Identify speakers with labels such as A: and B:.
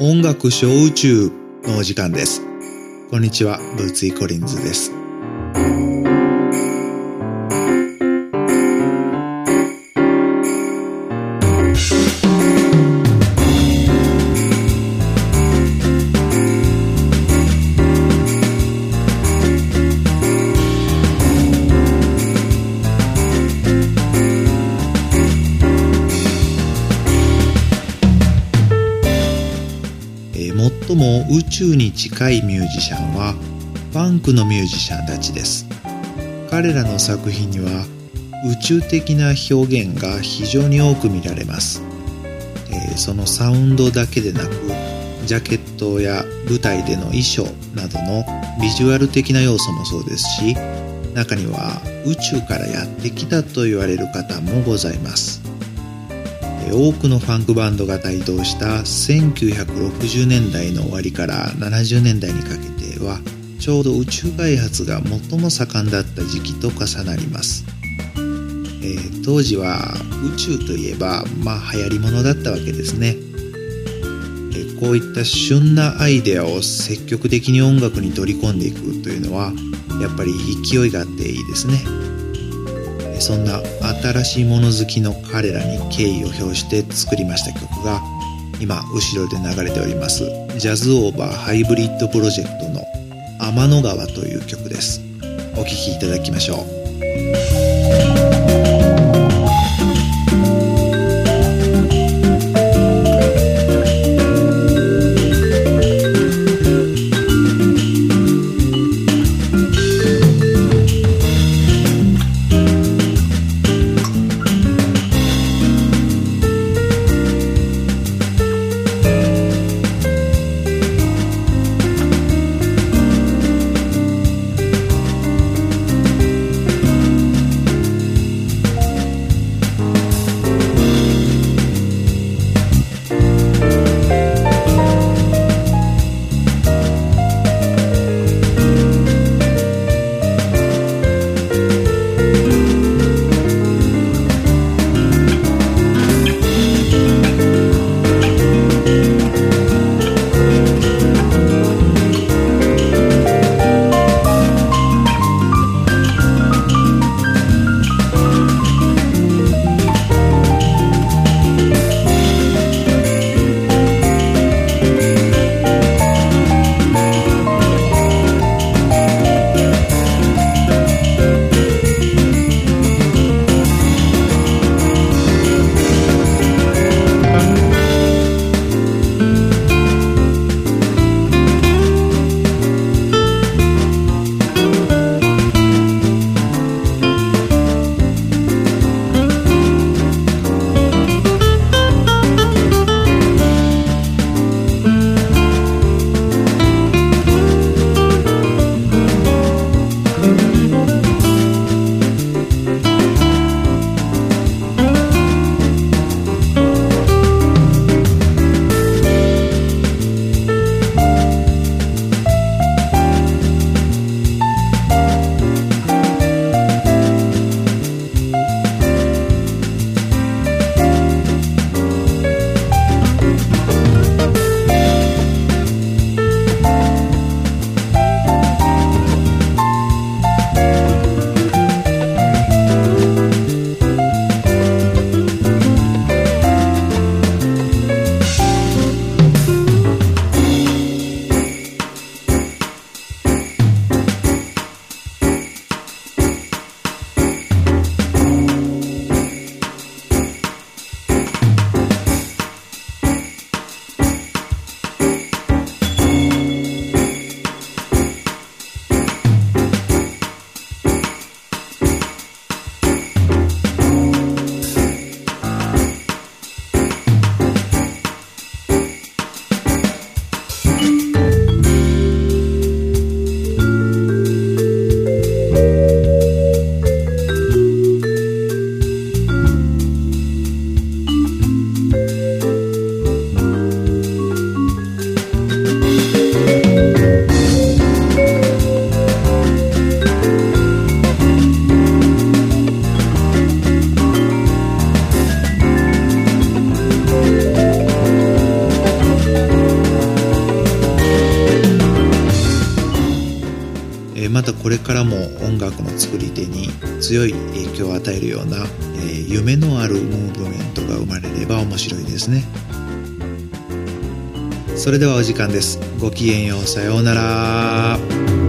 A: 音楽小宇宙のお時間です。こんにちは、ブーツイコリンズです。最も宇宙に近いミュージシャンはファンクのミュージシャンたちです。彼らの作品には宇宙的な表現が非常に多く見られます、えーそのサウンドだけでなくジャケットや舞台での衣装などのビジュアル的な要素もそうですし中には宇宙からやってきたと言われる方もございます。多くのファンクバンドが台頭した1960年代の終わりから70年代にかけてはちょうど宇宙開発が最も盛んだった時期と重なります、えー当時は宇宙といえばまあ流行り物だったわけですね、えこういった旬なアイデアを積極的に音楽に取り込んでいくというのはやっぱり勢いがあっていいですね。そんな新しいもの好きの彼らに敬意を表して作りました曲が今後ろで流れておりますジャズオーバーハイブリッドプロジェクトの天の川という曲です。お聴きいただきましょう「またこれからも音楽の作り手に強い影響を与えるような、え、夢のあるムーブメントが生まれれば面白いですね。それではお時間です。ごきげんよう。さようなら。